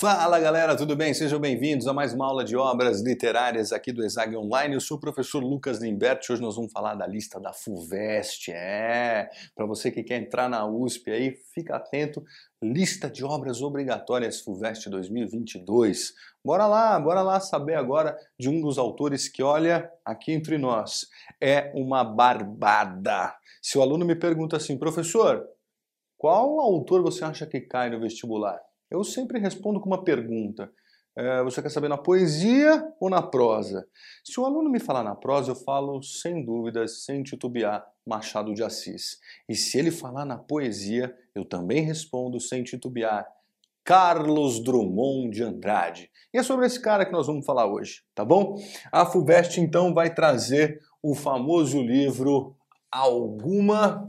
Fala galera, tudo bem? Sejam bem-vindos a mais uma aula de obras literárias aqui do Exag Online. Eu sou o professor Lucas Limberti. Hoje nós vamos falar da lista da FUVEST. É, para você que quer entrar na USP aí, fica atento. Lista de obras obrigatórias FUVEST 2022. Bora lá, bora lá saber agora de um dos autores que, olha, aqui entre nós, é uma barbada. Se o aluno me pergunta assim, professor, qual autor você acha que cai no vestibular? Eu sempre respondo com uma pergunta. É, você quer saber na poesia ou na prosa? Se o aluno me falar na prosa, eu falo sem dúvidas, sem titubear, Machado de Assis. E se ele falar na poesia, eu também respondo sem titubear, Carlos Drummond de Andrade. E é sobre esse cara que nós vamos falar hoje, tá bom? A FUVEST então vai trazer o famoso livro Alguma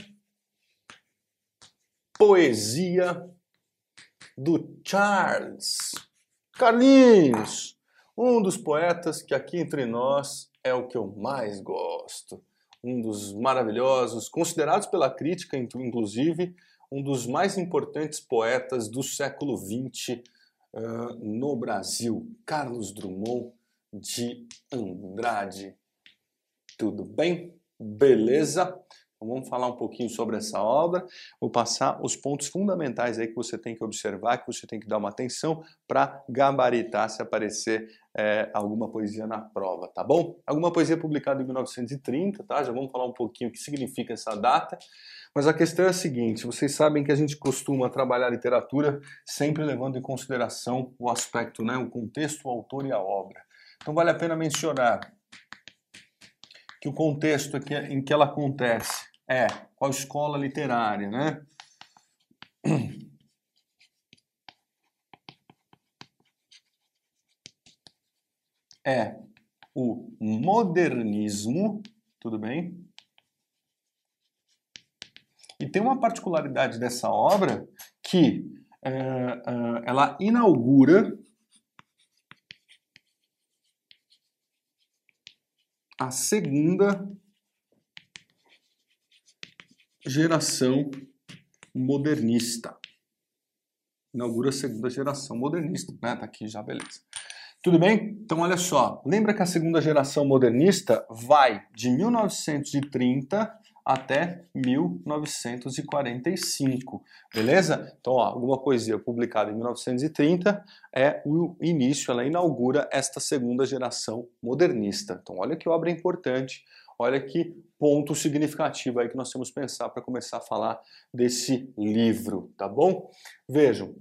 Poesia do Charles Carlinhos, um dos poetas que aqui entre nós é o que eu mais gosto. Um dos maravilhosos, considerados pela crítica, inclusive, um dos mais importantes poetas do século XX uh, no Brasil, Carlos Drummond de Andrade. Tudo bem? Beleza? Então vamos falar um pouquinho sobre essa obra, vou passar os pontos fundamentais aí que você tem que observar, que você tem que dar uma atenção para gabaritar se aparecer é, alguma poesia na prova, tá bom? Alguma poesia publicada em 1930, tá? Já vamos falar um pouquinho o que significa essa data. Mas a questão é a seguinte: vocês sabem que a gente costuma trabalhar literatura sempre levando em consideração o aspecto, né, o contexto, o autor e a obra. Então vale a pena mencionar que o contexto em que ela acontece é, qual escola literária, né? É o modernismo, tudo bem? E tem uma particularidade dessa obra que é, é, ela inaugura a segunda geração modernista. Inaugura a segunda geração modernista, né? Tá aqui já, beleza. Tudo bem? Então olha só, lembra que a segunda geração modernista vai de 1930 até 1945, beleza? Então, ó, alguma poesia publicada em 1930 é o início, ela inaugura esta segunda geração modernista. Então, olha que obra importante, Olha que ponto significativo aí que nós temos que pensar para começar a falar desse livro, tá bom? Vejam,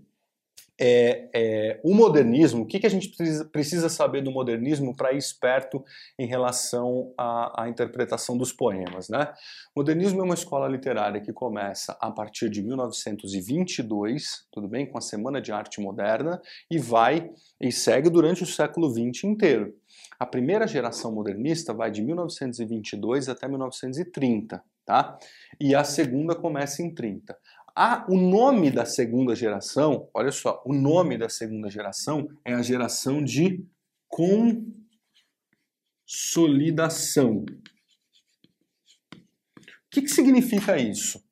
é, é, o modernismo, o que, que a gente precisa, precisa saber do modernismo para ir esperto em relação à, interpretação dos poemas, né? Modernismo é uma escola literária que começa a partir de 1922, tudo bem, com a Semana de Arte Moderna, e vai e segue durante o século XX inteiro. A primeira geração modernista vai de 1922 até 1930, tá? E a segunda começa em 30. Ah, o nome da segunda geração, olha só, o nome da segunda geração é a geração de consolidação. O que, que significa isso?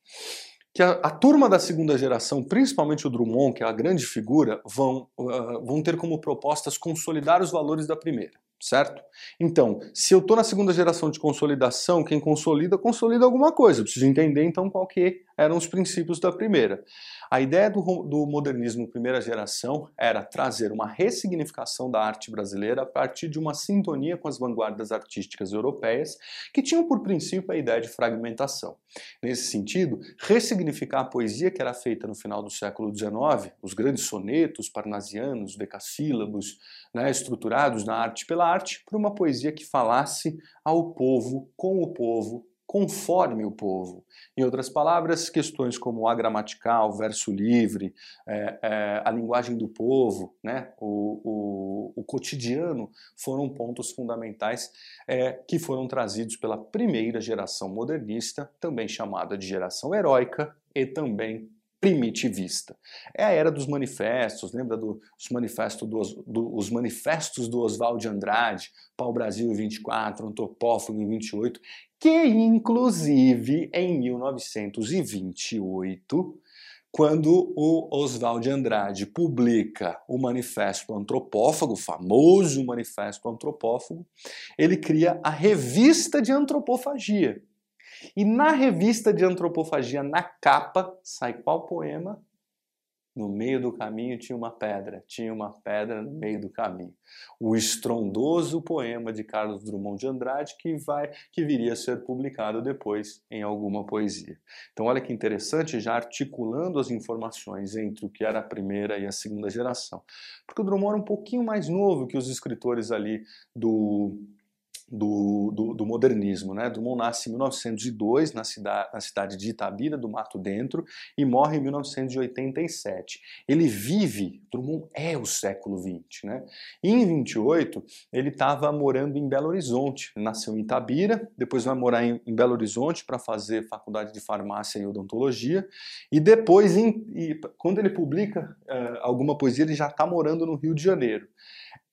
que a, a, turma da segunda geração, principalmente o Drummond, que é a grande figura, vão, uh, vão ter como propostas consolidar os valores da primeira certo? Então, se eu estou na segunda geração de consolidação, quem consolida, consolida alguma coisa. Eu preciso entender então qual que eram os princípios da primeira. A ideia do, do modernismo primeira geração era trazer uma ressignificação da arte brasileira a partir de uma sintonia com as vanguardas artísticas europeias, que tinham por princípio a ideia de fragmentação. Nesse sentido, ressignificar a poesia que era feita no final do século XIX, os grandes sonetos parnasianos, decassílabos, né, estruturados na arte pela arte, por uma poesia que falasse ao povo, com o povo, conforme o povo. Em outras palavras, questões como a gramatical, verso livre, é, é, a linguagem do povo, né, o, o, o cotidiano, foram pontos fundamentais é, que foram trazidos pela primeira geração modernista, também chamada de geração heróica, e também primitivista. É a era dos manifestos, lembra dos manifestos do, do, os manifestos do Oswald de Andrade, Pau Brasil 24, Antropófago em 28, que inclusive em 1928 quando o Oswald de Andrade publica o Manifesto Antropófago, o famoso Manifesto Antropófago, ele cria a Revista de Antropofagia. E na Revista de Antropofagia, na capa, sai qual poema? No meio do caminho tinha uma pedra, tinha uma pedra no meio do caminho. O estrondoso poema de Carlos Drummond de Andrade que vai que viria a ser publicado depois em alguma poesia. Então olha que interessante, já articulando as informações entre o que era a primeira e a segunda geração. Porque o Drummond era um pouquinho mais novo que os escritores ali do do, do, do, modernismo. Né? Drummond nasce em 1902 na cidade, na cidade de Itabira, do Mato Dentro, e morre em 1987. Ele vive, Drummond é o século XX. Né? E em 28, ele estava morando em Belo Horizonte. nasceu em Itabira, depois vai morar em, em Belo Horizonte para fazer faculdade de farmácia e odontologia, e depois, em, e, quando ele publica uh, alguma poesia, ele já está morando no Rio de Janeiro.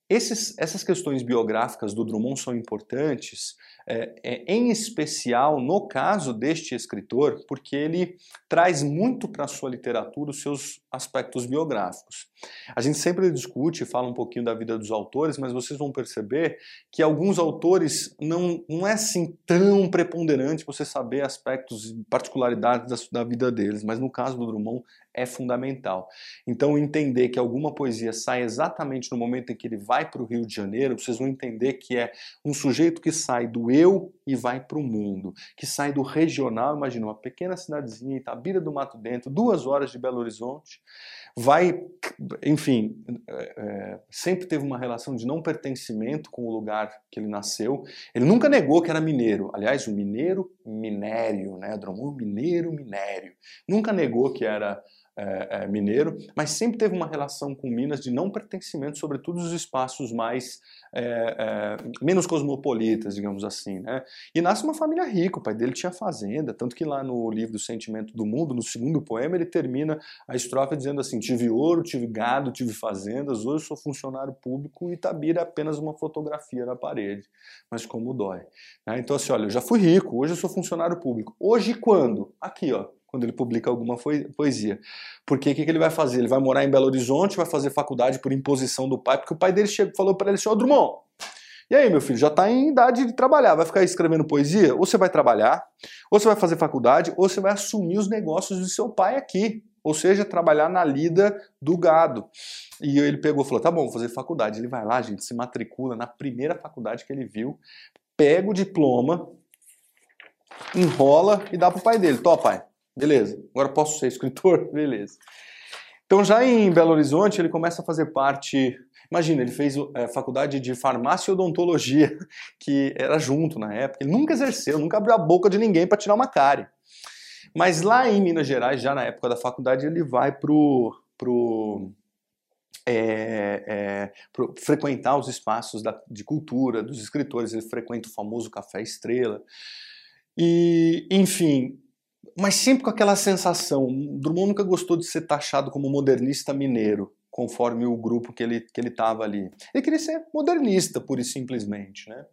Esses, essas questões biográficas do Drummond são importantes é, é, em especial no caso deste escritor, porque ele traz muito para a sua literatura os seus aspectos biográficos. A gente sempre discute e fala um pouquinho da vida dos autores, mas vocês vão perceber que alguns autores não, não é assim tão preponderante você saber aspectos e particularidades da, da vida deles, mas no caso do Drummond é fundamental. Então, entender que alguma poesia sai exatamente no momento em que ele vai para o Rio de Janeiro, vocês vão entender que é um sujeito que sai do eu e vai para o mundo, que sai do regional, imagina uma pequena cidadezinha, Itabira do Mato Dentro, duas horas de Belo Horizonte, vai, enfim, é, é, sempre teve uma relação de não pertencimento com o lugar que ele nasceu. Ele nunca negou que era mineiro. Aliás, o mineiro, minério, né? Drummond, mineiro, minério. Nunca negou que era é, é, mineiro, mas sempre teve uma relação com Minas de não pertencimento, sobretudo os espaços mais é, é, menos cosmopolitas, digamos assim, né? E nasce uma família rica, o pai dele tinha fazenda, tanto que lá no livro Sentimento do Mundo, no segundo poema, ele termina a estrofe dizendo assim: tive ouro, tive gado, tive fazendas, hoje sou funcionário público e Itabira é apenas uma fotografia na parede, mas como dói. Né? Então assim, olha, eu já fui rico, hoje eu sou funcionário público. Hoje quando? Aqui, ó, quando ele publica alguma poesia. Porque o que, que, ele vai fazer? Ele vai morar em Belo Horizonte, vai fazer faculdade por imposição do pai, porque o pai dele chegou, falou para ele assim, ô oh, Drummond, e aí, meu filho, já está em idade de trabalhar, vai ficar escrevendo poesia? Ou você vai trabalhar, ou você vai fazer faculdade, ou você vai assumir os negócios do seu pai aqui. Ou seja, trabalhar na lida do gado. E ele pegou e falou: tá bom, vou fazer faculdade. Ele vai lá, gente, se matricula na primeira faculdade que ele viu, pega o diploma, enrola e dá pro pai dele. Tó, pai, Beleza. Agora posso ser escritor? Beleza. Então, já em Belo Horizonte, ele começa a fazer parte. Imagina, ele fez é, faculdade de farmácia e odontologia, que era junto na época. Ele nunca exerceu, nunca abriu a boca de ninguém para tirar uma cárie. Mas lá em Minas Gerais, já na época da faculdade, ele vai pro, pro, é, é, pro frequentar os espaços da, de cultura dos escritores. Ele frequenta o famoso Café Estrela. E, enfim, mas sempre com aquela sensação. Drummond nunca gostou de ser taxado como modernista mineiro, conforme o grupo que ele que ele estava ali. Ele queria ser modernista, pura e simplesmente, né?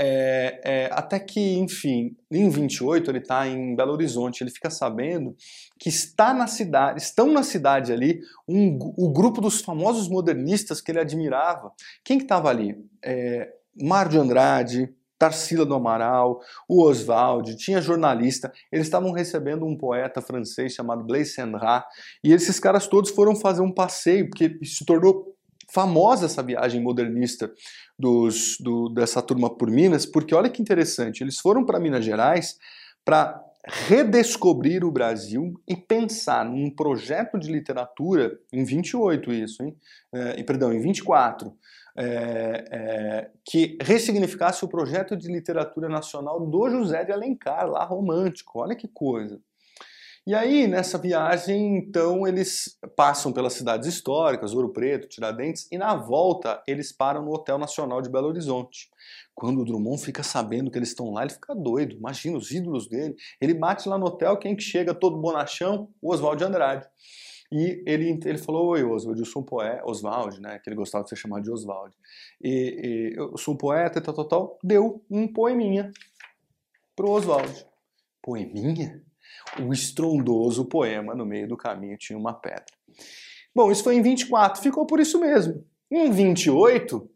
É, é, até que, enfim, em 28 ele está em Belo Horizonte, ele fica sabendo que está na cidade, estão na cidade ali um, o grupo dos famosos modernistas que ele admirava. Quem que estava ali? É, Mário de Andrade, Tarsila do Amaral, o Oswald, tinha jornalista, eles estavam recebendo um poeta francês chamado Blaise Cenrat, e esses caras todos foram fazer um passeio, porque se tornou famosa essa viagem modernista dos, do, dessa turma por Minas, porque olha que interessante, eles foram para Minas Gerais para redescobrir o Brasil e pensar num projeto de literatura, em 28 isso, hein? É, perdão, em 24, é, é, que ressignificasse o projeto de literatura nacional do José de Alencar, lá romântico. Olha que coisa. E aí, nessa viagem, então, eles passam pelas cidades históricas, Ouro Preto, Tiradentes, e na volta eles param no Hotel Nacional de Belo Horizonte. Quando o Drummond fica sabendo que eles estão lá, ele fica doido. Imagina os ídolos dele. Ele bate lá no hotel, quem que chega todo bonachão? O Oswald de Andrade. E ele, ele falou, oi Oswald, eu sou um poeta, Oswald, né, que ele gostava de ser chamado de Oswald. E, e eu sou um poeta, tal, tal, tal, deu um poeminha pro Oswald. Poeminha? O estrondoso poema No Meio do Caminho Tinha uma Pedra. Bom, isso foi em 24, ficou por isso mesmo. Em 28,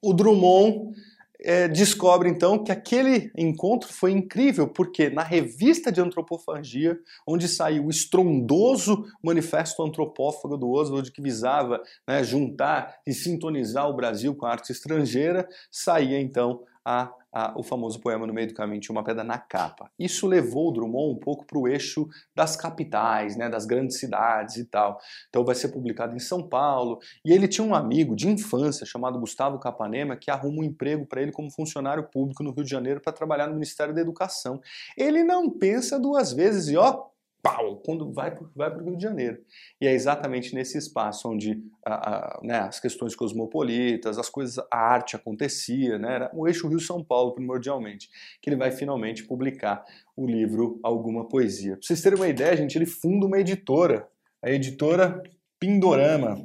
o Drummond é, descobre então que aquele encontro foi incrível, porque na revista de antropofagia, onde saiu o estrondoso manifesto antropófago do Oswald, que visava né, juntar e sintonizar o Brasil com a arte estrangeira, saía então a a, o famoso poema No Meio do Caminho tinha uma pedra na capa. Isso levou Drummond um pouco para o eixo das capitais, né, das grandes cidades e tal. Então vai ser publicado em São Paulo. E ele tinha um amigo de infância chamado Gustavo Capanema que arruma um emprego para ele como funcionário público no Rio de Janeiro para trabalhar no Ministério da Educação. Ele não pensa duas vezes e ó, pau, quando vai para o Rio de Janeiro. E é exatamente nesse espaço onde a, a, né, as questões cosmopolitas, as coisas, a arte acontecia, né, era o eixo Rio-São Paulo, primordialmente, que ele vai finalmente publicar o livro Alguma Poesia. Para vocês terem uma ideia, gente, ele funda uma editora, a editora Pindorama,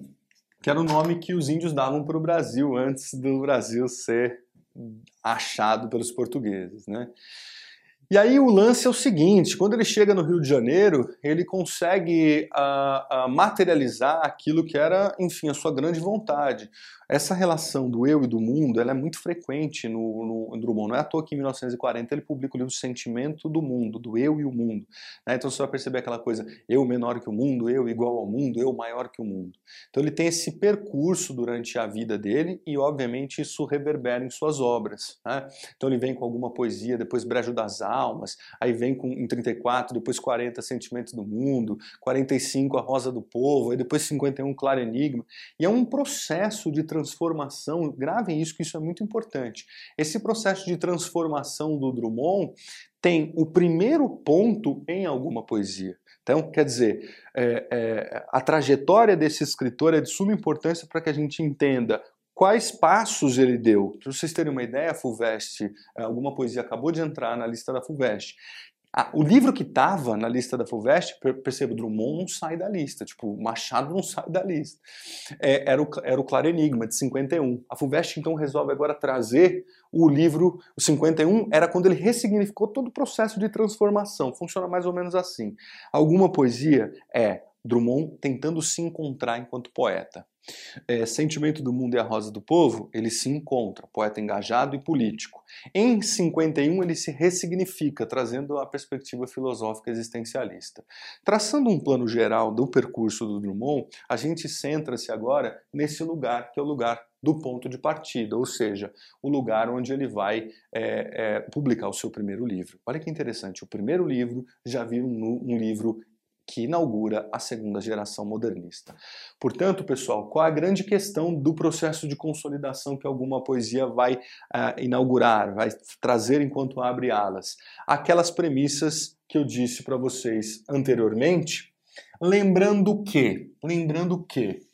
que era o nome que os índios davam para o Brasil antes do Brasil ser achado pelos portugueses, né? E aí o lance é o seguinte: quando ele chega no Rio de Janeiro, ele consegue uh, uh, materializar aquilo que era, enfim, a sua grande vontade. Essa relação do eu e do mundo ela é muito frequente no, no Drummond. Não é à toa que em 1940 ele publica o livro Sentimento do Mundo, do eu e o mundo. Né? Então você vai perceber aquela coisa, eu menor que o mundo, eu igual ao mundo, eu maior que o mundo. Então ele tem esse percurso durante a vida dele e, obviamente, isso reverbera em suas obras. Né? Então ele vem com alguma poesia, depois Brejo das Almas, aí vem com, em 34, depois 40 Sentimentos do Mundo, 45 A Rosa do Povo, aí depois 51 Claro Enigma. E é um processo de transformação, gravem isso que isso é muito importante. Esse processo de transformação do Drummond tem o primeiro ponto em alguma poesia. Então, quer dizer, é, é, a trajetória desse escritor é de suma importância para que a gente entenda quais passos ele deu. Para vocês terem uma ideia, a FUVEST, alguma poesia acabou de entrar na lista da FUVEST. Ah, o livro que estava na lista da FUVEST, percebo, Drummond não sai da lista, tipo, Machado não sai da lista. É, era, o, era o Claro Enigma, de 51. A FUVEST então resolve agora trazer o livro, o 51, era quando ele ressignificou todo o processo de transformação. Funciona mais ou menos assim. Alguma poesia é Drummond tentando se encontrar enquanto poeta. É, Sentimento do Mundo e a Rosa do Povo, ele se encontra, poeta engajado e político. Em 51, ele se ressignifica, trazendo a perspectiva filosófica existencialista. Traçando um plano geral do percurso do Drummond, a gente centra-se agora nesse lugar, que é o lugar do ponto de partida, ou seja, o lugar onde ele vai é, é, publicar o seu primeiro livro. Olha que interessante, o primeiro livro já vira um, um livro que inaugura a segunda geração modernista. Portanto, pessoal, qual a grande questão do processo de consolidação que alguma poesia vai uh, inaugurar, vai trazer enquanto abre alas? Aquelas premissas que eu disse para vocês anteriormente, lembrando que, lembrando que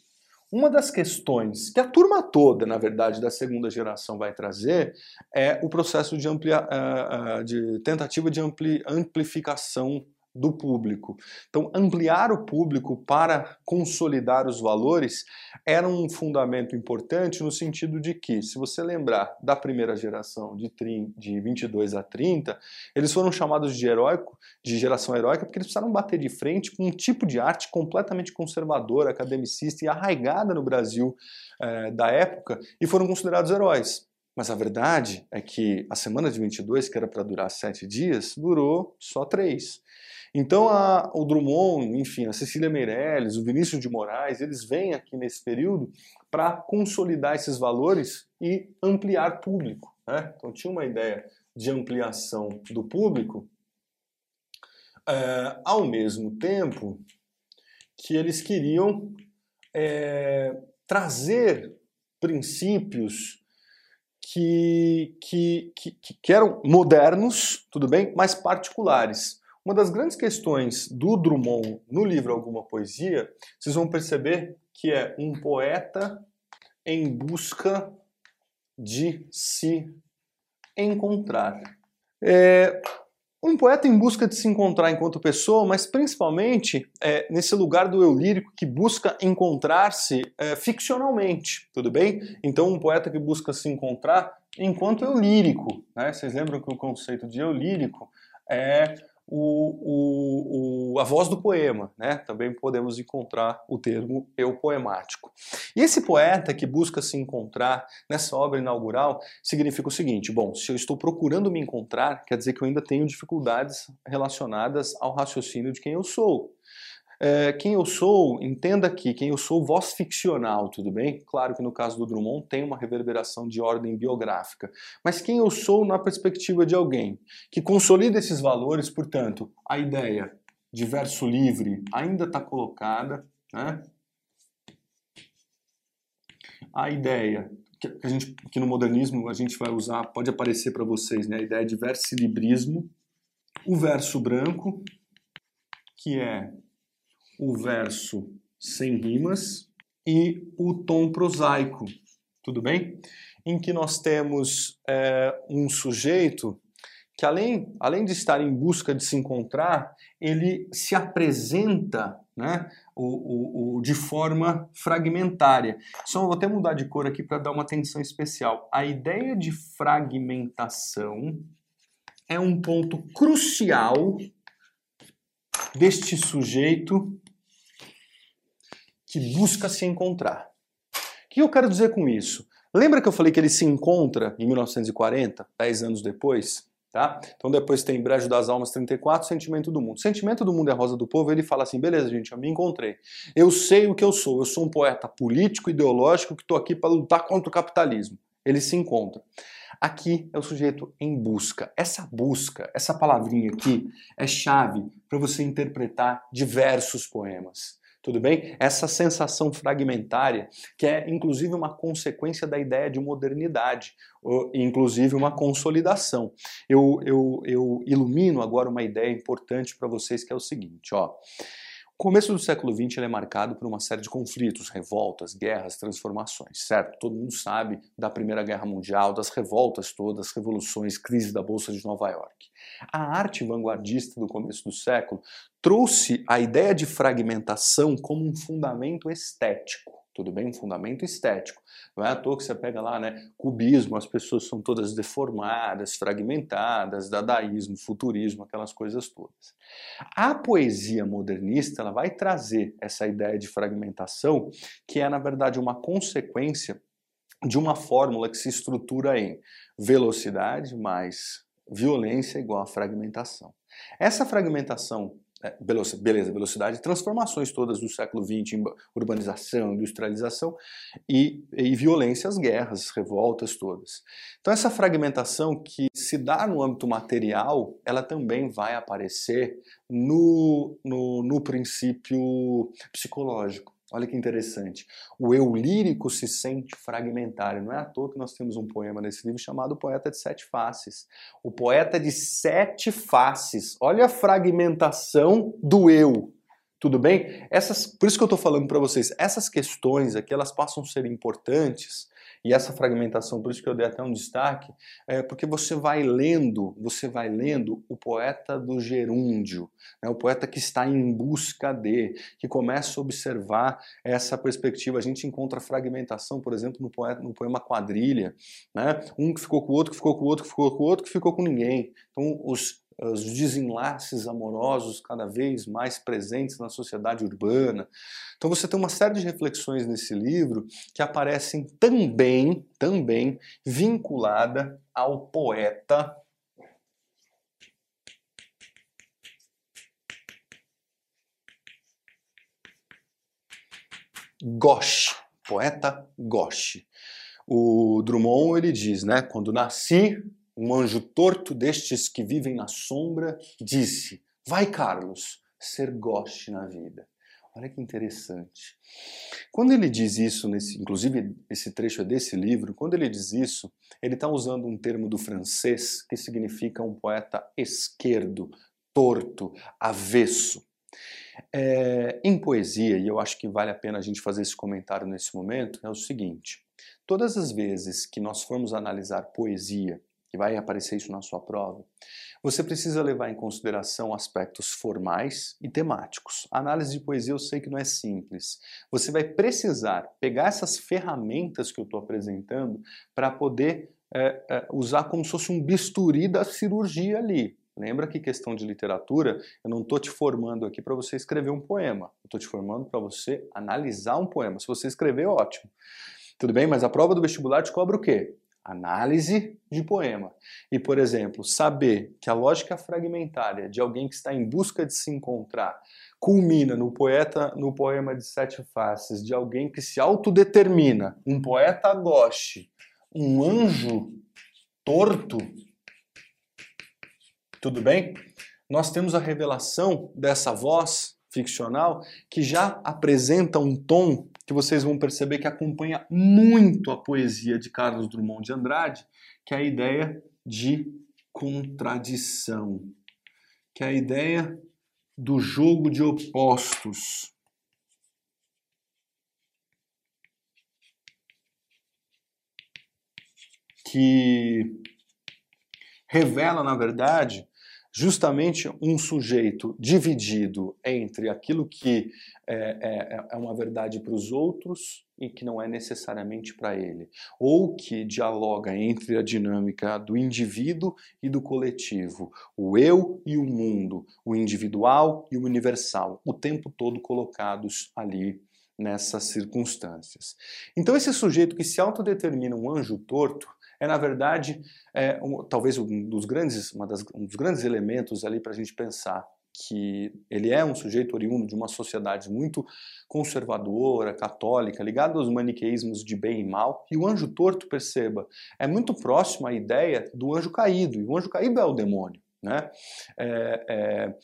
uma das questões que a turma toda, na verdade, da segunda geração vai trazer é o processo de, amplia, uh, uh, de tentativa de ampli, amplificação do público. Então, ampliar o público para consolidar os valores era um fundamento importante no sentido de que, se você lembrar da primeira geração de, 30, de 22 a 30, eles foram chamados de heróico, de geração heróica, porque eles precisaram bater de frente com um tipo de arte completamente conservadora, academicista e arraigada no Brasil eh, da época e foram considerados heróis. Mas a verdade é que a semana de 22, que era para durar sete dias, durou só três. Então a, o Drummond, enfim, a Cecília Meirelles, o Vinícius de Moraes, eles vêm aqui nesse período para consolidar esses valores e ampliar público. Né? Então tinha uma ideia de ampliação do público, é, ao mesmo tempo que eles queriam é, trazer princípios que, que, que, que eram modernos, tudo bem, mas particulares. Uma das grandes questões do Drummond no livro Alguma Poesia, vocês vão perceber que é um poeta em busca de se encontrar. É um poeta em busca de se encontrar enquanto pessoa, mas principalmente é, nesse lugar do eu lírico que busca encontrar-se é, ficcionalmente, tudo bem? Então, um poeta que busca se encontrar enquanto eu lírico. Né? Vocês lembram que o conceito de eu lírico é o, o, a voz do poema, né? Também podemos encontrar o termo eu poemático. E esse poeta que busca se encontrar nessa obra inaugural significa o seguinte: bom, se eu estou procurando me encontrar, quer dizer que eu ainda tenho dificuldades relacionadas ao raciocínio de quem eu sou. É, quem eu sou, entenda aqui, quem eu sou voz ficcional, tudo bem? Claro que no caso do Drummond tem uma reverberação de ordem biográfica, mas quem eu sou na perspectiva de alguém que consolida esses valores, portanto, a ideia de verso livre ainda está colocada, né? A ideia que, a gente, que no modernismo a gente vai usar, pode aparecer para vocês, né? A ideia de versilibrismo, o verso branco, que é o verso sem rimas e o tom prosaico, tudo bem? Em que nós temos é, um sujeito que além, além de estar em busca de se encontrar, ele se apresenta né, o, o, o de forma fragmentária. Só vou até mudar de cor aqui para dar uma atenção especial. A ideia de fragmentação é um ponto crucial deste sujeito que busca se encontrar. O que eu quero dizer com isso? Lembra que eu falei que ele se encontra em 1940, 10 anos depois? Tá? Então depois tem Brejo das Almas 34, Sentimento do Mundo. Sentimento do Mundo é a Rosa do Povo, ele fala assim, beleza gente, eu me encontrei. Eu sei o que eu sou, eu sou um poeta político, ideológico, que estou aqui para lutar contra o capitalismo. Ele se encontra. Aqui é o sujeito em busca. Essa busca, essa palavrinha aqui, é chave para você interpretar diversos poemas tudo bem? Essa sensação fragmentária, que é inclusive uma consequência da ideia de modernidade, inclusive uma consolidação. Eu, eu, eu ilumino agora uma ideia importante para vocês que é o seguinte, ó. O começo do século XX é marcado por uma série de conflitos, revoltas, guerras, transformações, certo? Todo mundo sabe da Primeira Guerra Mundial, das revoltas todas, revoluções, crise da Bolsa de Nova York. A arte vanguardista do começo do século trouxe a ideia de fragmentação como um fundamento estético tudo bem? Um fundamento estético. Não é à toa que você pega lá, né? Cubismo, as pessoas são todas deformadas, fragmentadas, dadaísmo, futurismo, aquelas coisas todas. A poesia modernista ela vai trazer essa ideia de fragmentação, que é, na verdade, uma consequência de uma fórmula que se estrutura em velocidade mais violência igual a fragmentação. Essa fragmentação beleza, velocidade, transformações todas do século XX, urbanização, industrialização e, e violências, guerras, revoltas todas. Então essa fragmentação que se dá no âmbito material, ela também vai aparecer no, no, no princípio psicológico. Olha que interessante. O eu lírico se sente fragmentário. Não é à toa que nós temos um poema nesse livro chamado Poeta de Sete Faces. O poeta de sete faces. Olha a fragmentação do eu. Tudo bem? Essas, por isso que eu estou falando para vocês, essas questões aqui elas passam a ser importantes e essa fragmentação, por isso que eu dei até um destaque, é porque você vai lendo, você vai lendo o poeta do gerúndio, né, o poeta que está em busca de, que começa a observar essa perspectiva. A gente encontra fragmentação, por exemplo, no, poeta, no poema Quadrilha, né, um que ficou com o outro, que ficou com o outro, que ficou com o outro, que ficou com ninguém. Então, os os desenlaces amorosos cada vez mais presentes na sociedade urbana. Então você tem uma série de reflexões nesse livro que aparecem também, também vinculada ao poeta Ghosh, poeta Ghosh. O Drummond ele diz, né, quando nasci um anjo torto destes que vivem na sombra disse: Vai, Carlos, ser goste na vida. Olha que interessante. Quando ele diz isso, nesse, inclusive esse trecho é desse livro, quando ele diz isso, ele está usando um termo do francês que significa um poeta esquerdo, torto, avesso. É, em poesia, e eu acho que vale a pena a gente fazer esse comentário nesse momento, é o seguinte: todas as vezes que nós formos analisar poesia que vai aparecer isso na sua prova, você precisa levar em consideração aspectos formais e temáticos. A análise de poesia eu sei que não é simples. Você vai precisar pegar essas ferramentas que eu estou apresentando para poder é, é, usar como se fosse um bisturi da cirurgia ali. Lembra que questão de literatura, eu não estou te formando aqui para você escrever um poema. Eu estou te formando para você analisar um poema. Se você escrever, ótimo. Tudo bem? Mas a prova do vestibular te cobra o quê? Análise de poema. E, por exemplo, saber que a lógica fragmentária de alguém que está em busca de se encontrar culmina no poeta, no poema de sete faces de alguém que se autodetermina, um poeta goste, um anjo torto. Tudo bem? Nós temos a revelação dessa voz ficcional que já apresenta um tom que vocês vão perceber que acompanha muito a poesia de Carlos Drummond de Andrade, que é a ideia de contradição, que é a ideia do jogo de opostos. Que revela, na verdade, justamente um sujeito dividido entre aquilo que é, é, é uma verdade para os outros e que não é necessariamente para ele, ou que dialoga entre a dinâmica do indivíduo e do coletivo, o eu e o mundo, o individual e o universal, o tempo todo colocados ali nessas circunstâncias. Então esse sujeito que se autodetermina um anjo torto, é na verdade é, um, talvez um dos grandes, das, um dos grandes elementos ali para a gente pensar que ele é um sujeito oriundo de uma sociedade muito conservadora, católica, ligada aos maniqueísmos de bem e mal, e o anjo torto, perceba, é muito próximo à ideia do anjo caído, e o anjo caído é o demônio. Né? É, é,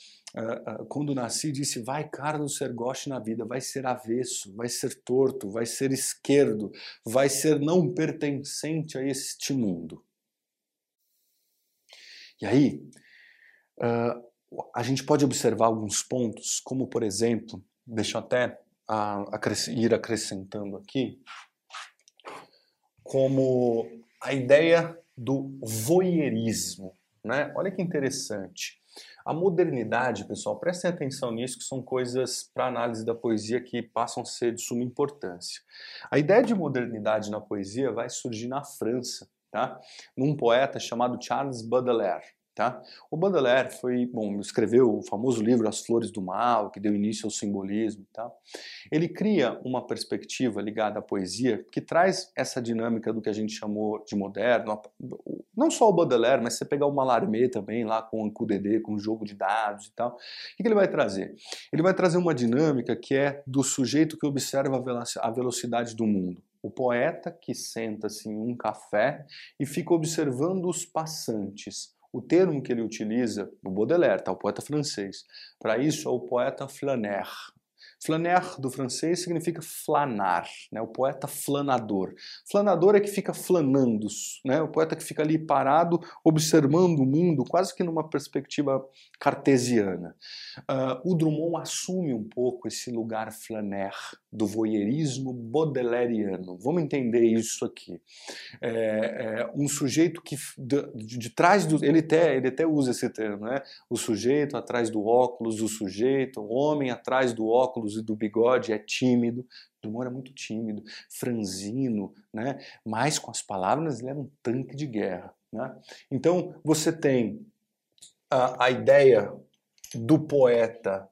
quando nasci, disse: vai Carlos ser goste na vida, vai ser avesso, vai ser torto, vai ser esquerdo, vai ser não pertencente a este mundo. E aí, uh, a gente pode observar alguns pontos, como por exemplo, deixa eu até ir acrescentando aqui, como a ideia do voyeurismo. Né? Olha que interessante. A modernidade, pessoal, prestem atenção nisso, que são coisas para análise da poesia que passam a ser de suma importância. A ideia de modernidade na poesia vai surgir na França, tá? num poeta chamado Charles Baudelaire. Tá? O Baudelaire foi, bom, escreveu o famoso livro As Flores do Mal, que deu início ao simbolismo. Tá? Ele cria uma perspectiva ligada à poesia que traz essa dinâmica do que a gente chamou de moderno. Não só o Baudelaire, mas você pegar o Mallarmé também, lá com o QDD, com o jogo de dados e tal. O que ele vai trazer? Ele vai trazer uma dinâmica que é do sujeito que observa a velocidade do mundo. O poeta que senta-se em um café e fica observando os passantes o termo que ele utiliza, o Baudelaire, tá, o poeta francês, para isso é o poeta flâner, Flaner do francês significa flanar, né? o poeta flanador. Flanador é que fica flanando, né? o poeta que fica ali parado, observando o mundo, quase que numa perspectiva cartesiana. Uh, o Drummond assume um pouco esse lugar flaner do voyeurismo baudelairiano. Vamos entender isso aqui. É, é um sujeito que de, de, trás do. Ele até, ele até usa esse termo, né? O sujeito atrás do óculos, o sujeito, o homem atrás do óculos e do bigode, é tímido. Drummond era muito tímido, franzino, né? mas com as palavras ele era um tanque de guerra. Né? Então você tem a, a ideia do poeta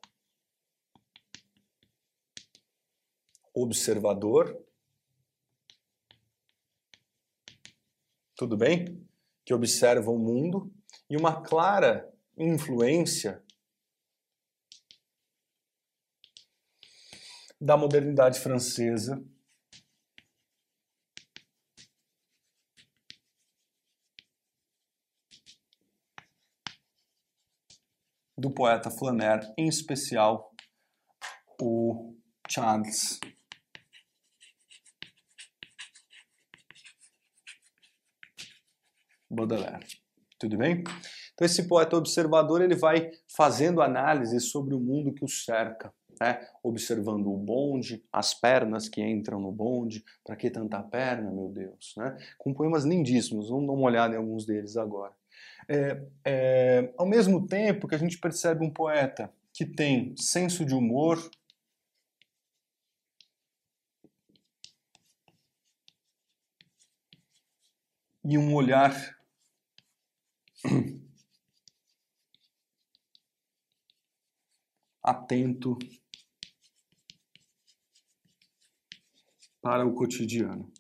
observador, tudo bem? Que observa o mundo e uma clara influência da modernidade francesa. Do poeta Flaner, em especial o Charles Baudelaire. Tudo bem? Então esse poeta observador ele vai fazendo análise sobre o mundo que o cerca né? observando o bonde, as pernas que entram no bonde, para que tanta perna, meu Deus, né? com poemas lindíssimos, vamos dar uma olhada em alguns deles agora. É, é, ao mesmo tempo que a gente percebe um poeta que tem senso de humor, e um olhar atento para o cotidiano.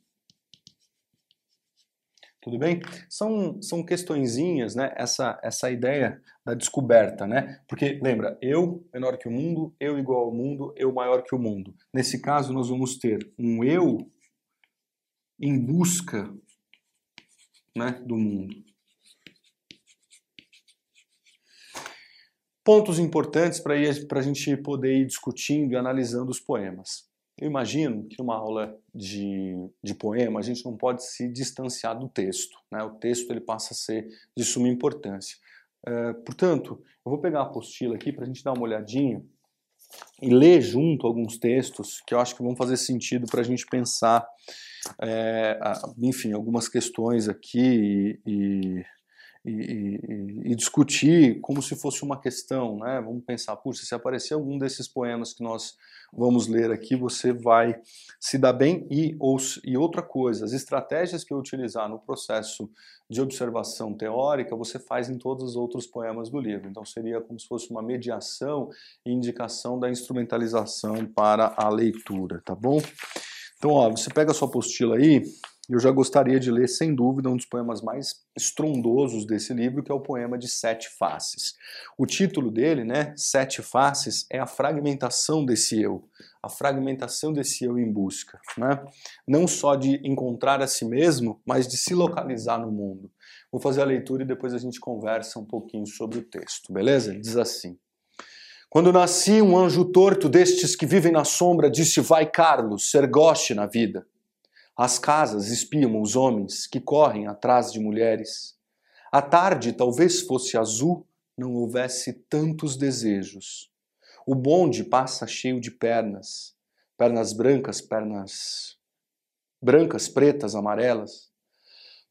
Tudo bem? São, são questõezinhas, né? Essa, essa ideia da descoberta, né? Porque, lembra, eu menor que o mundo, eu igual ao mundo, eu maior que o mundo. Nesse caso, nós vamos ter um eu em busca né, do mundo. Pontos importantes para a gente poder ir discutindo e analisando os poemas. Eu imagino que numa aula de, de poema a gente não pode se distanciar do texto. Né? O texto ele passa a ser de suma importância. É, portanto, eu vou pegar a apostila aqui para a gente dar uma olhadinha e ler junto alguns textos que eu acho que vão fazer sentido para a gente pensar, é, enfim, algumas questões aqui e, e, e, e, discutir como se fosse uma questão, né? Vamos pensar, puxa, se aparecer algum desses poemas que nós vamos ler aqui, você vai se dar bem. E, ou, e outra coisa, as estratégias que eu utilizar no processo de observação teórica, você faz em todos os outros poemas do livro. Então seria como se fosse uma mediação e indicação da instrumentalização para a leitura, tá bom? Então, ó, você pega a sua apostila aí, eu já gostaria de ler, sem dúvida, um dos poemas mais estrondosos desse livro, que é o poema de Sete Faces. O título dele, né, Sete Faces, é a fragmentação desse eu, a fragmentação desse eu em busca, né? Não só de encontrar a si mesmo, mas de se localizar no mundo. Vou fazer a leitura e depois a gente conversa um pouquinho sobre o texto, beleza? Diz assim: Quando nasci, um anjo torto destes que vivem na sombra disse: Vai, Carlos, ser goste na vida. As casas espiam os homens que correm atrás de mulheres. A tarde talvez fosse azul, não houvesse tantos desejos. O bonde passa cheio de pernas, pernas brancas, pernas brancas, pretas, amarelas.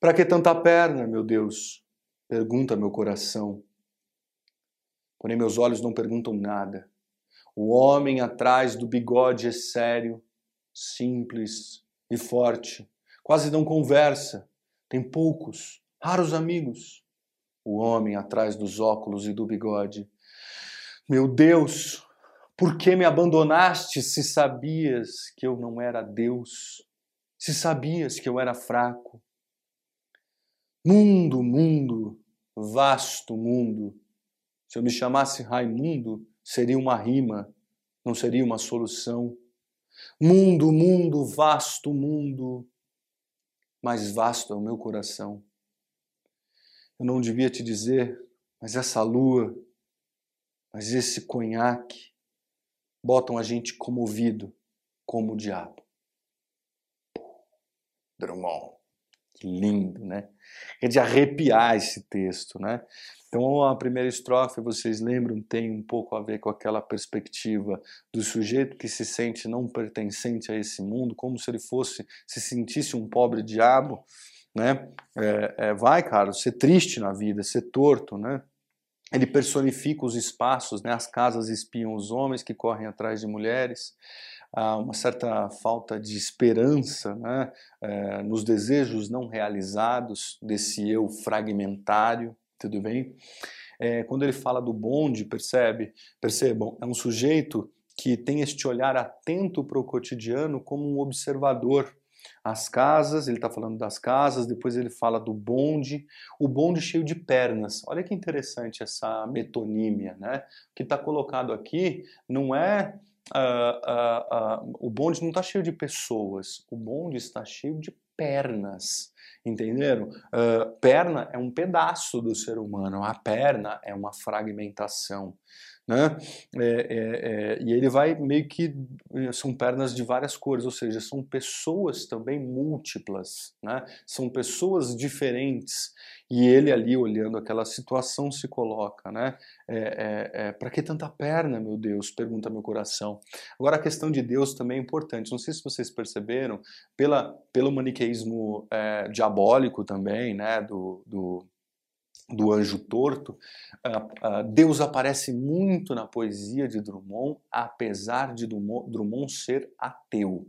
Para que tanta perna, meu Deus? Pergunta meu coração. Porém, meus olhos não perguntam nada. O homem atrás do bigode é sério, simples, e forte. Quase não conversa, tem poucos, raros amigos. O homem atrás dos óculos e do bigode. Meu Deus, por que me abandonaste se sabias que eu não era Deus? Se sabias que eu era fraco? Mundo, mundo, vasto mundo. Se eu me chamasse Raimundo, seria uma rima, não seria uma solução. Mundo, mundo, vasto mundo, mais vasto é o meu coração. Eu não devia te dizer, mas essa lua, mas esse conhaque botam a gente comovido como o diabo. Drummond. Que lindo, né? É de arrepiar esse texto, né? Então, a primeira estrofe, vocês lembram, tem um pouco a ver com aquela perspectiva do sujeito que se sente não pertencente a esse mundo, como se ele fosse, se sentisse um pobre diabo, né? É, é, vai, cara, ser triste na vida, ser torto, né? Ele personifica os espaços, né? As casas espiam os homens que correm atrás de mulheres. Há uma certa falta de esperança né? É, nos desejos não realizados desse eu fragmentário, tudo bem? É, quando ele fala do bonde, percebe? Percebam, é um sujeito que tem este olhar atento para o cotidiano como um observador. As casas, ele está falando das casas, depois ele fala do bonde, o bonde cheio de pernas. Olha que interessante essa metonímia, né? O que está colocado aqui não é Uh, uh, uh, o bonde não está cheio de pessoas, o bonde está cheio de pernas. Entenderam? Uh, perna é um pedaço do ser humano, a perna é uma fragmentação. Né? É, é, é, e ele vai meio que são pernas de várias cores, ou seja, são pessoas também múltiplas, né? São pessoas diferentes e ele ali olhando aquela situação se coloca, né? É, é, é, Para que tanta perna, meu Deus? Pergunta meu coração. Agora a questão de Deus também é importante. Não sei se vocês perceberam pela, pelo maniqueísmo é, diabólico também, né? do, do do anjo torto, Deus aparece muito na poesia de Drummond, apesar de Drummond ser ateu.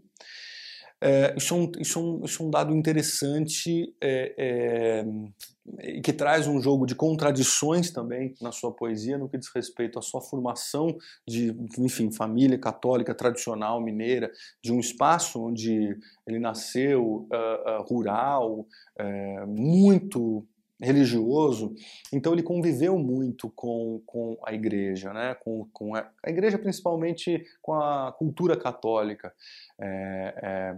É, isso, é um, isso, é um, isso, é um, dado interessante é, é, que traz um jogo de contradições também na sua poesia no que diz respeito à sua formação de, enfim, família católica tradicional mineira, de um espaço onde ele nasceu uh, uh, rural, uh, muito religioso, então ele conviveu muito com, com a igreja, né? com, com a, a igreja principalmente com a cultura católica. É, é,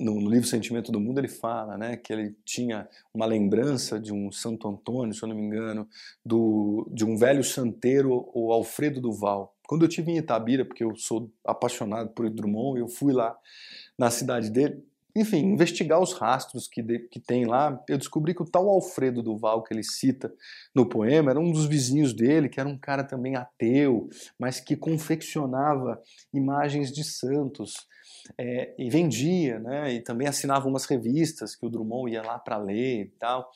no, no, livro Sentimento do Mundo ele fala né, que ele tinha uma lembrança de um Santo Antônio, se eu não me engano, do, de um velho santeiro, o Alfredo Duval. Quando eu tive em Itabira, porque eu sou apaixonado por Drummond, eu fui lá na cidade dele, enfim, investigar os rastros que, de, que tem lá, eu descobri que o tal Alfredo Duval que ele cita no poema era um dos vizinhos dele, que era um cara também ateu, mas que confeccionava imagens de santos é, e vendia, né? E também assinava umas revistas que o Drummond ia lá para ler e tal.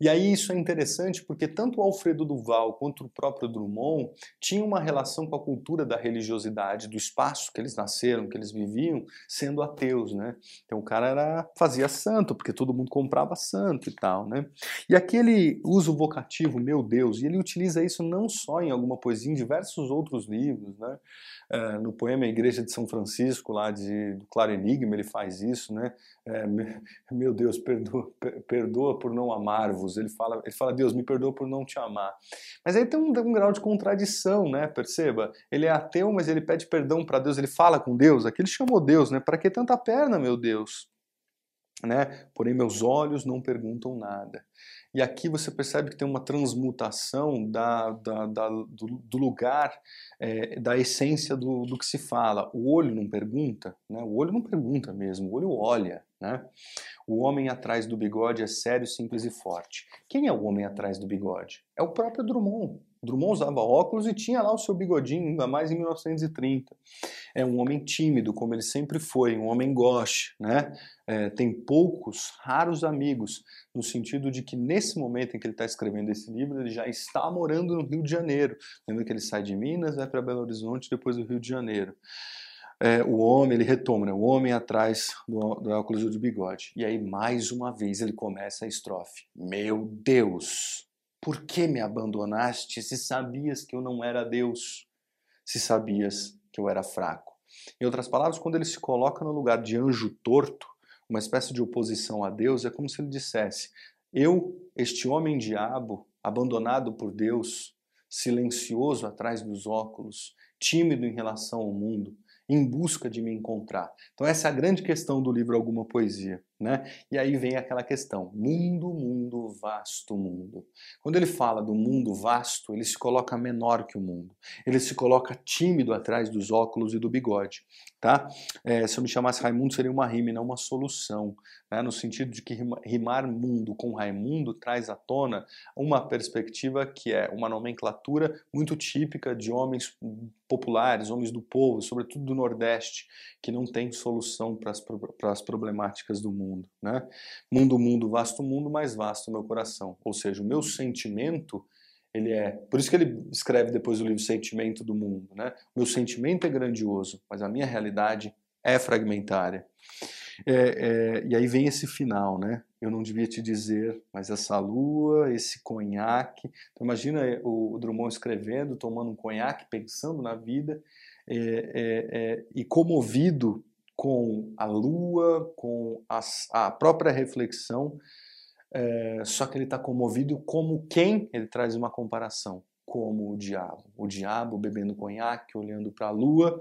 E aí isso é interessante porque tanto o Alfredo Duval quanto o próprio Drummond tinham uma relação com a cultura da religiosidade, do espaço que eles nasceram, que eles viviam, sendo ateus, né? Então o cara era, fazia santo, porque todo mundo comprava santo e tal, né? E aquele uso vocativo, meu Deus, e ele utiliza isso não só em alguma poesia, em diversos outros livros, né? É, no poema Igreja de São Francisco, lá de, do Claro Enigma, ele faz isso, né? É, meu Deus, perdoa, perdoa por não amar-vos. Ele fala, ele fala, Deus, me perdoa por não te amar. Mas aí tem um, um grau de contradição, né? Perceba? Ele é ateu, mas ele pede perdão para Deus, ele fala com Deus. Aqui ele chamou Deus, né? Para que tanta perna, meu Deus? Né? Porém, meus olhos não perguntam nada. E aqui você percebe que tem uma transmutação da, da, da do, do, lugar, é, da essência do, do, que se fala. O olho não pergunta, né? o olho não pergunta mesmo, o olho olha. Né? O homem atrás do bigode é sério, simples e forte. Quem é o homem atrás do bigode? É o próprio Drummond. Drummond usava óculos e tinha lá o seu bigodinho, ainda mais em 1930. É um homem tímido, como ele sempre foi, um homem gauche, né? É, tem poucos, raros amigos, no sentido de que nesse momento em que ele está escrevendo esse livro, ele já está morando no Rio de Janeiro. Lembra que ele sai de Minas, vai para Belo Horizonte, depois do Rio de Janeiro. É, o homem, ele retoma, né? o homem atrás do, do óculos do bigode. E aí, mais uma vez, ele começa a estrofe. Meu Deus, por que me abandonaste se sabias que eu não era Deus? Se sabias que eu era fraco? Em outras palavras, quando ele se coloca no lugar de anjo torto, uma espécie de oposição a Deus, é como se ele dissesse: Eu, este homem diabo, abandonado por Deus, silencioso atrás dos óculos, tímido em relação ao mundo, em busca de me encontrar. Então essa é a grande questão do livro Alguma Poesia. Né? E aí vem aquela questão: mundo, mundo, vasto mundo. Quando ele fala do mundo vasto, ele se coloca menor que o mundo. Ele se coloca tímido atrás dos óculos e do bigode. Tá? É, se eu me chamasse Raimundo, seria uma rima não uma solução. Né? No sentido de que rimar mundo com Raimundo traz à tona uma perspectiva que é uma nomenclatura muito típica de homens populares, homens do povo, sobretudo do Nordeste, que não tem solução para as problemáticas do mundo mundo, né? Mundo, mundo, vasto mundo, mais vasto meu coração. Ou seja, o meu sentimento, ele é... Por isso que ele escreve depois o livro Sentimento do Mundo, né? Meu sentimento é grandioso, mas a minha realidade é fragmentária. É, é, e aí vem esse final, né? Eu não devia te dizer, mas essa lua, esse conhaque. Então, imagina o Drummond escrevendo, tomando um conhaque, pensando na vida é, é, é e comovido com a lua, com a, a própria reflexão, é, só que ele está comovido como quem? Ele traz uma comparação, como o diabo. O diabo bebendo conhaque, olhando para a lua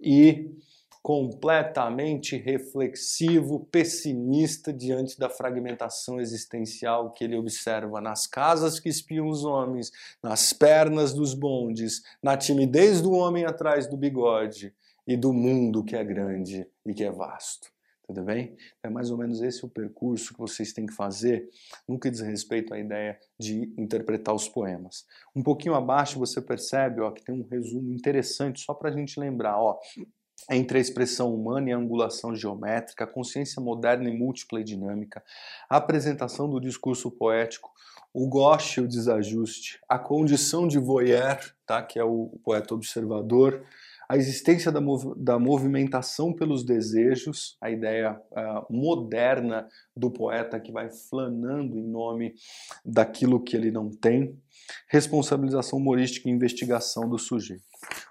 e completamente reflexivo, pessimista diante da fragmentação existencial que ele observa nas casas que espiam os homens, nas pernas dos bondes, na timidez do homem atrás do bigode e do mundo que é grande e que é vasto. Tudo bem? É mais ou menos esse o percurso que vocês têm que fazer no que diz respeito à ideia de interpretar os poemas. Um pouquinho abaixo você percebe ó, que tem um resumo interessante só para a gente lembrar. Ó, entre a expressão humana e a angulação geométrica, a consciência moderna e múltipla e dinâmica, a apresentação do discurso poético, o goste e o desajuste, a condição de voyeur, tá, que é o poeta observador, a existência da, mov da movimentação pelos desejos, a ideia uh, moderna do poeta que vai flanando em nome daquilo que ele não tem, responsabilização humorística e investigação do sujeito.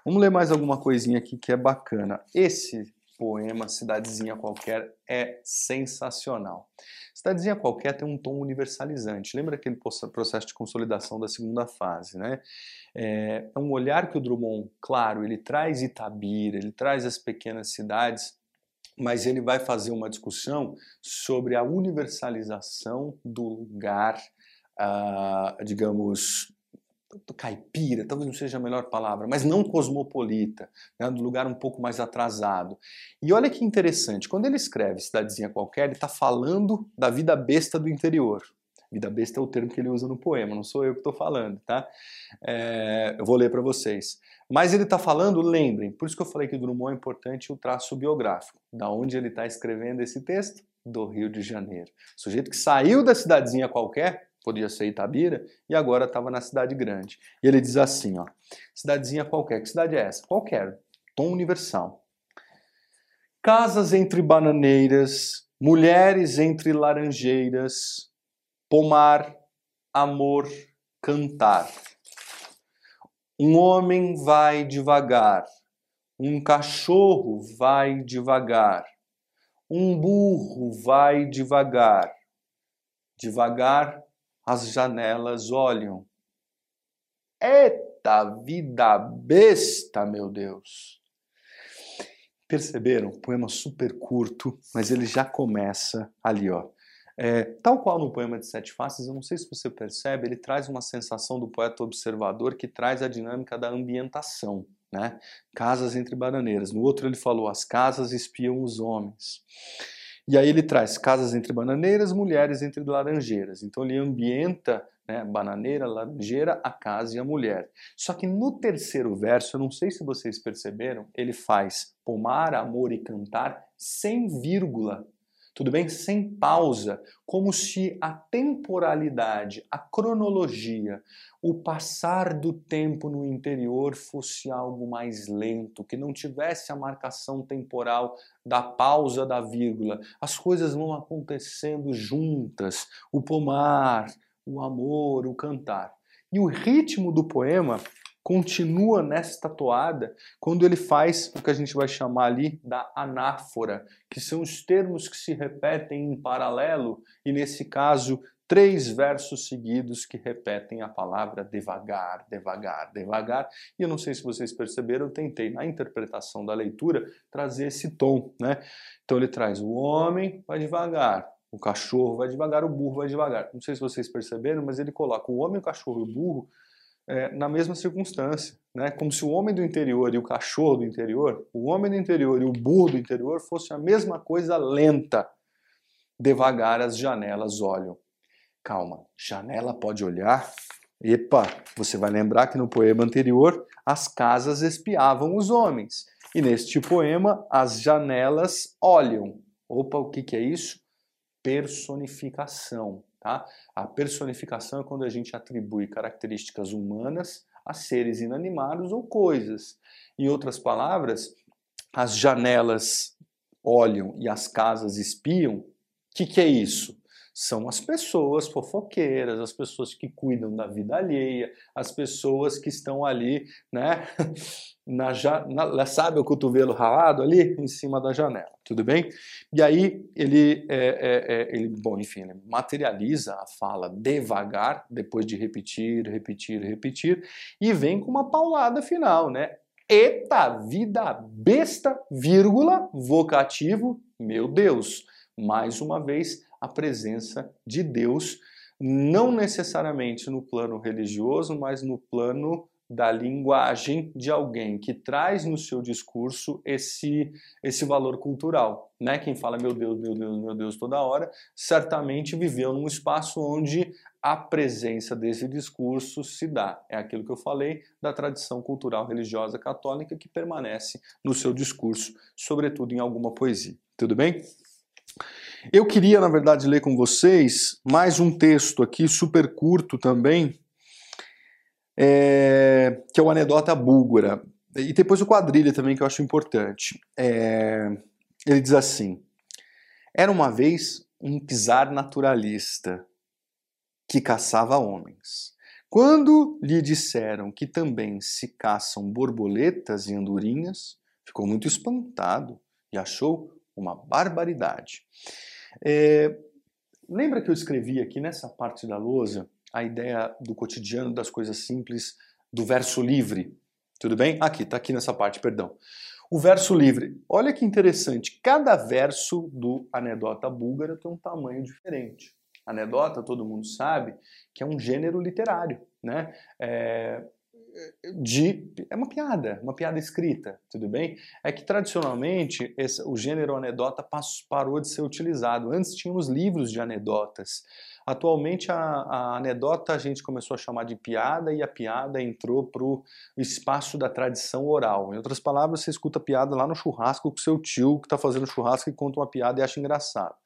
Vamos ler mais alguma coisinha aqui que é bacana. Esse poema, Cidadezinha Qualquer, é sensacional. Cidadezinha Qualquer tem um tom universalizante. Lembra aquele processo de consolidação da segunda fase, né? É, é um olhar que o Drummond, claro, ele traz Itabira, ele traz as pequenas cidades, mas ele vai fazer uma discussão sobre a universalização do lugar, uh, digamos, caipira, talvez não seja a melhor palavra, mas não cosmopolita, né, do lugar um pouco mais atrasado. E olha que interessante, quando ele escreve cidadezinha qualquer, ele está falando da vida besta do interior. Vida besta é o termo que ele usa no poema, não sou eu que estou falando, tá? É, eu vou ler para vocês. Mas ele está falando, lembrem, por isso que eu falei que o Drummond é importante o traço biográfico. Da onde ele está escrevendo esse texto? Do Rio de Janeiro. O sujeito que saiu da cidadezinha qualquer podia ser Itabira, e agora estava na cidade grande. E ele diz assim, ó, cidadezinha qualquer, que cidade é essa? Qualquer, tom universal. Casas entre bananeiras, mulheres entre laranjeiras, pomar, amor, cantar. Um homem vai devagar, um cachorro vai devagar, um burro vai devagar. Devagar as janelas olham. Eita vida besta, meu Deus! Perceberam? Poema super curto, mas ele já começa ali, ó. É, tal qual no poema de Sete Faces, eu não sei se você percebe, ele traz uma sensação do poeta observador que traz a dinâmica da ambientação. Né? Casas entre bananeiras. No outro ele falou: as casas espiam os homens. E aí ele traz casas entre bananeiras, mulheres entre laranjeiras. Então ele ambienta né, bananeira, laranjeira, a casa e a mulher. Só que no terceiro verso, eu não sei se vocês perceberam, ele faz pomar, amor e cantar sem vírgula tudo bem? Sem pausa, como se a temporalidade, a cronologia, o passar do tempo no interior fosse algo mais lento, que não tivesse a marcação temporal da pausa da vírgula. As coisas vão acontecendo juntas, o pomar, o amor, o cantar. E o ritmo do poema continua nesta toada quando ele faz o que a gente vai chamar ali da anáfora, que são os termos que se repetem em paralelo e nesse caso três versos seguidos que repetem a palavra devagar, devagar, devagar. E eu não sei se vocês perceberam, eu tentei na interpretação da leitura trazer esse tom, né? Então ele traz o homem vai devagar, o cachorro vai devagar, o burro vai devagar. Não sei se vocês perceberam, mas ele coloca o homem, o cachorro e o burro é, na mesma circunstância, né? como se o homem do interior e o cachorro do interior, o homem do interior e o burro do interior fossem a mesma coisa lenta. Devagar as janelas olham. Calma, janela pode olhar? Epa, você vai lembrar que no poema anterior as casas espiavam os homens. E neste poema as janelas olham. Opa, o que, que é isso? Personificação. Tá? A personificação é quando a gente atribui características humanas a seres inanimados ou coisas. Em outras palavras, as janelas olham e as casas espiam. O que, que é isso? São as pessoas fofoqueiras, as pessoas que cuidam da vida alheia, as pessoas que estão ali, né, na, na, sabe o cotovelo ralado ali em cima da janela, tudo bem? E aí ele, é, é, é, ele, bom, enfim, ele materializa a fala devagar, depois de repetir, repetir, repetir, e vem com uma paulada final, né? Eita vida besta, vírgula, vocativo, meu Deus. Mais uma vez, a presença de Deus, não necessariamente no plano religioso, mas no plano da linguagem de alguém que traz no seu discurso esse, esse valor cultural. Né? Quem fala meu Deus, meu Deus, meu Deus toda hora, certamente viveu num espaço onde a presença desse discurso se dá. É aquilo que eu falei da tradição cultural religiosa católica que permanece no seu discurso, sobretudo em alguma poesia. Tudo bem? Eu queria, na verdade, ler com vocês mais um texto aqui, super curto também, é, que é o Anedota Búlgara. E depois o quadrilha também, que eu acho importante. É, ele diz assim: Era uma vez um czar naturalista que caçava homens. Quando lhe disseram que também se caçam borboletas e andorinhas, ficou muito espantado e achou uma barbaridade. É, lembra que eu escrevi aqui nessa parte da lousa a ideia do cotidiano das coisas simples do verso livre? Tudo bem? Aqui, está aqui nessa parte, perdão. O verso livre. Olha que interessante. Cada verso do Anedota Búlgara tem um tamanho diferente. Anedota, todo mundo sabe, que é um gênero literário, né? É, de é uma piada, uma piada escrita, tudo bem? É que tradicionalmente esse, o gênero anedota parou de ser utilizado. Antes tínhamos livros de anedotas. Atualmente a, a, anedota a gente começou a chamar de piada e a piada entrou para o espaço da tradição oral. Em outras palavras, você escuta piada lá no churrasco com seu tio que está fazendo churrasco e conta uma piada e acha engraçado.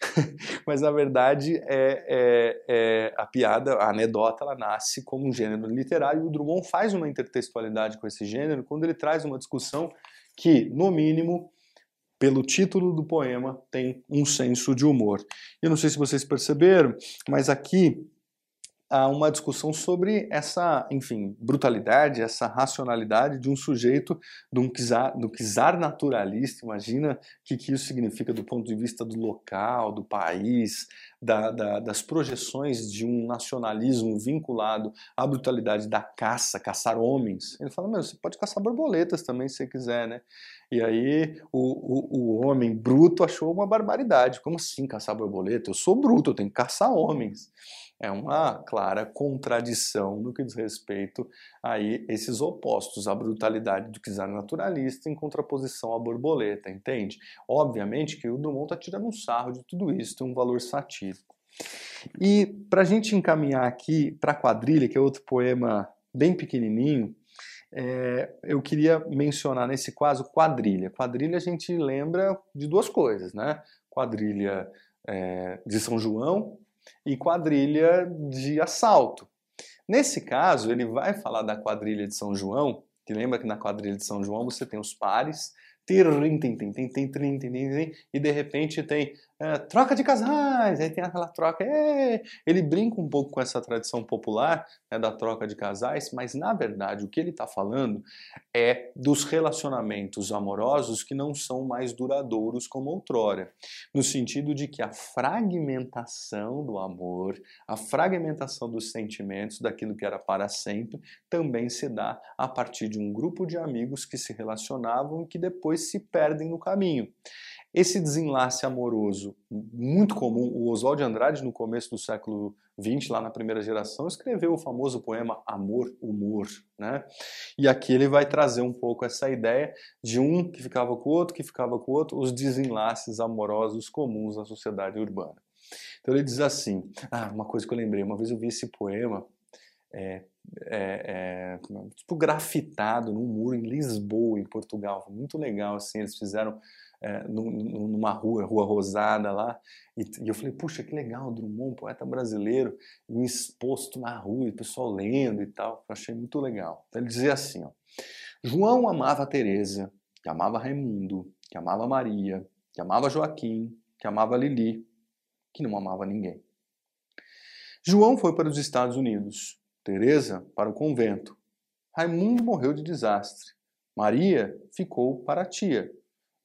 Mas na verdade é, é, é, a piada, a anedota, ela nasce como um gênero literário e o Drummond faz uma intertextualidade com esse gênero quando ele traz uma discussão que, no mínimo, pelo título do poema, tem um senso de humor. Eu não sei se vocês perceberam, mas aqui há uma discussão sobre essa, enfim, brutalidade, essa racionalidade de um sujeito, de um czar, do czar naturalista. Imagina o que, que isso significa do ponto de vista do local, do país, da, da, das projeções de um nacionalismo vinculado à brutalidade da caça, caçar homens. Ele fala, meu, você pode caçar borboletas também se você quiser, né? E aí o, o, o homem bruto achou uma barbaridade. Como assim caçar borboleta? Eu sou bruto, eu tenho que caçar homens. É uma clara contradição no que diz respeito a esses opostos, a brutalidade do czar naturalista em contraposição à borboleta, entende? Obviamente que o Drummond está tirando um sarro de tudo isso, tem um valor satírico. E para a gente encaminhar aqui para a quadrilha, que é outro poema bem pequenininho, é, eu queria mencionar nesse caso quadrilha. Quadrilha a gente lembra de duas coisas, né? Quadrilha é, de São João e quadrilha de assalto. Nesse caso, ele vai falar da quadrilha de São João, que lembra que na quadrilha de São João você tem os pares, e de repente tem é, troca de casais, aí tem aquela troca. É, ele brinca um pouco com essa tradição popular né, da troca de casais, mas na verdade o que ele está falando é dos relacionamentos amorosos que não são mais duradouros como outrora, no sentido de que a fragmentação do amor, a fragmentação dos sentimentos, daquilo que era para sempre, também se dá a partir de um grupo de amigos que se relacionavam e que depois se perdem no caminho. Esse desenlace amoroso, muito comum, o Oswald de Andrade, no começo do século XX, lá na primeira geração, escreveu o famoso poema Amor, Humor. Né? E aqui ele vai trazer um pouco essa ideia de um que ficava com o outro, que ficava com o outro, os desenlaces amorosos comuns na sociedade urbana. Então ele diz assim: ah, uma coisa que eu lembrei, uma vez eu vi esse poema. É, é, é, tipo grafitado num muro em Lisboa, em Portugal, muito legal assim. Eles fizeram é, numa rua, Rua Rosada lá, e, e, eu falei, puxa, que legal, Drummond, poeta brasileiro, exposto na rua, e o pessoal lendo e tal, eu achei muito legal. Então ele dizia assim, ó, João amava Teresa, que amava Raimundo, que amava Maria, que amava Joaquim, que amava Lili, que não amava ninguém. João foi para os Estados Unidos, Teresa para o convento. Raimundo morreu de desastre. Maria ficou para a tia,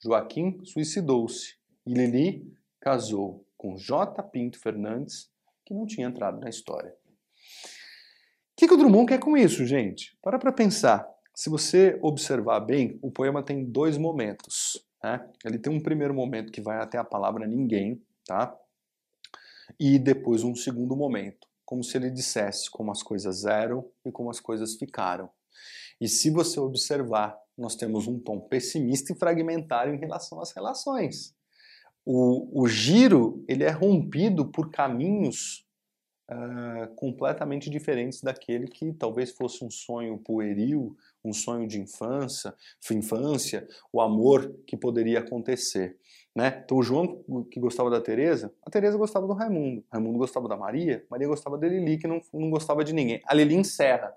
Joaquim suicidou-se e Lili casou com J. Pinto Fernandes, que não tinha entrado na história. O que, que o Drummond quer com isso, gente? Para para pensar. Se você observar bem, o poema tem dois momentos. Né? Ele tem um primeiro momento que vai até a palavra ninguém, tá? E depois um segundo momento, como se ele dissesse como as coisas eram e como as coisas ficaram. E se você observar nós temos um tom pessimista e fragmentário em relação às relações. O, o giro ele é rompido por caminhos uh, completamente diferentes daquele que talvez fosse um sonho pueril, um sonho de infância, infância, o amor que poderia acontecer. Né? Então o João que gostava da Teresa, a Teresa gostava do Raimundo, Raimundo gostava da Maria, Maria gostava da Lili que não, não gostava de ninguém. A Lili encerra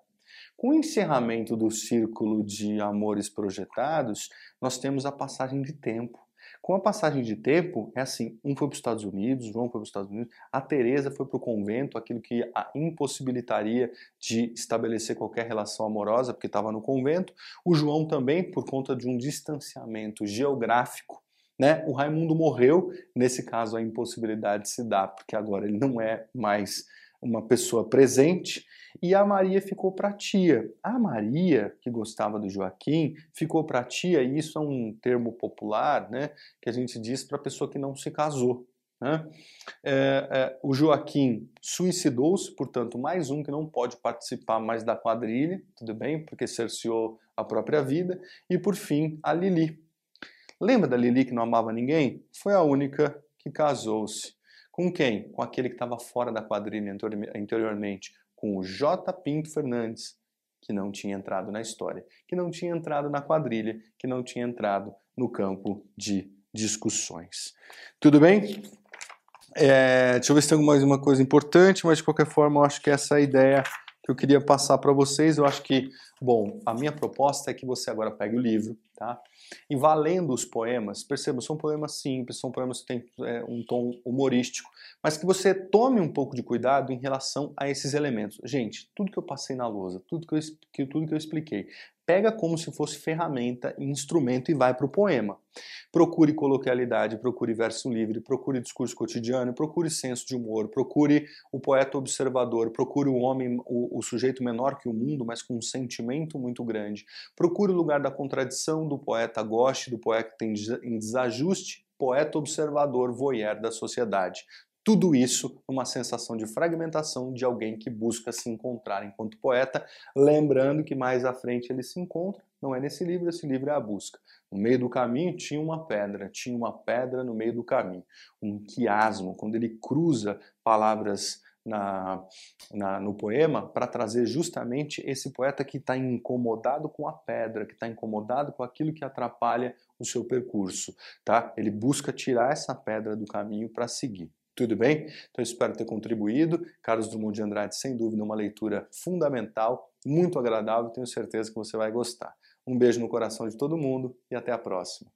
Com o encerramento do círculo de amores projetados, nós temos a passagem de tempo. Com a passagem de tempo, é assim, um foi para os Estados Unidos, João foi para os Estados Unidos, a Teresa foi para o convento, aquilo que a impossibilitaria de estabelecer qualquer relação amorosa, porque estava no convento. O João também, por conta de um distanciamento geográfico, né? O Raimundo morreu, nesse caso a impossibilidade se dá, porque agora ele não é mais uma pessoa presente, e a Maria ficou para tia. A Maria, que gostava do Joaquim, ficou para tia, e isso é um termo popular, né, que a gente diz para a pessoa que não se casou. Né? É, é, o Joaquim suicidou-se, portanto, mais um que não pode participar mais da quadrilha, tudo bem, porque cerceou a própria vida. E por fim, a Lili. Lembra da Lili que não amava ninguém? Foi a única que casou-se. Com quem? Com aquele que estava fora da quadrilha anteriormente, com o J. Pinto Fernandes, que não tinha entrado na história, que não tinha entrado na quadrilha, que não tinha entrado no campo de discussões. Tudo bem? É, deixa eu ver se tem mais uma coisa importante, mas de qualquer forma eu acho que essa é a ideia que eu queria passar para vocês. Eu acho que, bom, a minha proposta é que você agora pegue o livro, tá? E valendo os poemas, perceba, são poemas simples, são poemas que têm é, um tom humorístico, mas que você tome um pouco de cuidado em relação a esses elementos. Gente, tudo que eu passei na lousa, tudo que eu, tudo que eu expliquei, pega como se fosse ferramenta, instrumento e vai para o poema. Procure coloquialidade, procure verso livre, procure discurso cotidiano, procure senso de humor, procure o poeta observador, procure o homem, o, o sujeito menor que o mundo, mas com um sentimento muito grande. Procure o lugar da contradição do poeta goste, do poeta em desajuste, poeta observador, voyeur da sociedade. Tudo isso numa sensação de fragmentação de alguém que busca se encontrar enquanto poeta, lembrando que mais à frente ele se encontra, não é nesse livro, esse livro é a busca. No meio do caminho tinha uma pedra, tinha uma pedra no meio do caminho, um quiasmo, quando ele cruza palavras na, na, no poema para trazer justamente esse poeta que está incomodado com a pedra, que está incomodado com aquilo que atrapalha o seu percurso, tá? Ele busca tirar essa pedra do caminho para seguir. Tudo bem? Então espero ter contribuído. Carlos Drummond de Andrade, sem dúvida, uma leitura fundamental, muito agradável, tenho certeza que você vai gostar. Um beijo no coração de todo mundo e até a próxima.